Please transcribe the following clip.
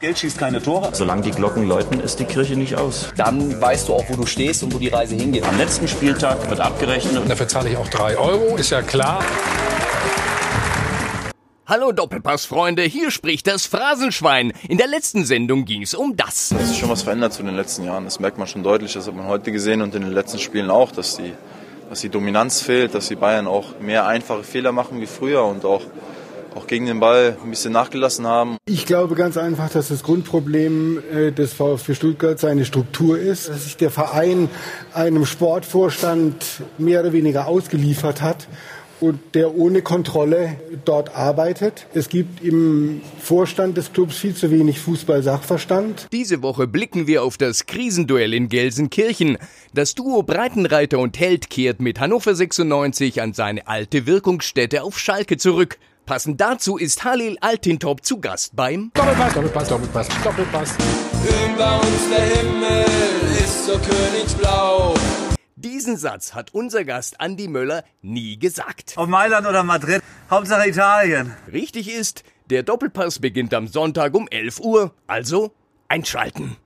Geld schießt keine Tore. Solange die Glocken läuten, ist die Kirche nicht aus. Dann weißt du auch, wo du stehst und wo die Reise hingeht. Am letzten Spieltag wird abgerechnet. Und dafür zahle ich auch drei Euro, ist ja klar. Hallo Doppelpass-Freunde, hier spricht das Phrasenschwein. In der letzten Sendung ging es um das. Es ist schon was verändert zu den letzten Jahren. Das merkt man schon deutlich. Das hat man heute gesehen und in den letzten Spielen auch, dass die, dass die Dominanz fehlt, dass die Bayern auch mehr einfache Fehler machen wie früher und auch auch gegen den Ball ein bisschen nachgelassen haben. Ich glaube ganz einfach, dass das Grundproblem äh, des VfB Stuttgart seine Struktur ist, dass sich der Verein einem Sportvorstand mehr oder weniger ausgeliefert hat und der ohne Kontrolle dort arbeitet. Es gibt im Vorstand des Clubs viel zu wenig Fußball-Sachverstand. Diese Woche blicken wir auf das Krisenduell in Gelsenkirchen. Das Duo Breitenreiter und Held kehrt mit Hannover 96 an seine alte Wirkungsstätte auf Schalke zurück. Passend dazu ist Halil Altintop zu Gast beim Doppelpass, Doppelpass, Doppelpass, Doppelpass. Über uns der Himmel ist so königsblau. Diesen Satz hat unser Gast Andi Möller nie gesagt. Auf Mailand oder Madrid, Hauptsache Italien. Richtig ist, der Doppelpass beginnt am Sonntag um 11 Uhr, also einschalten.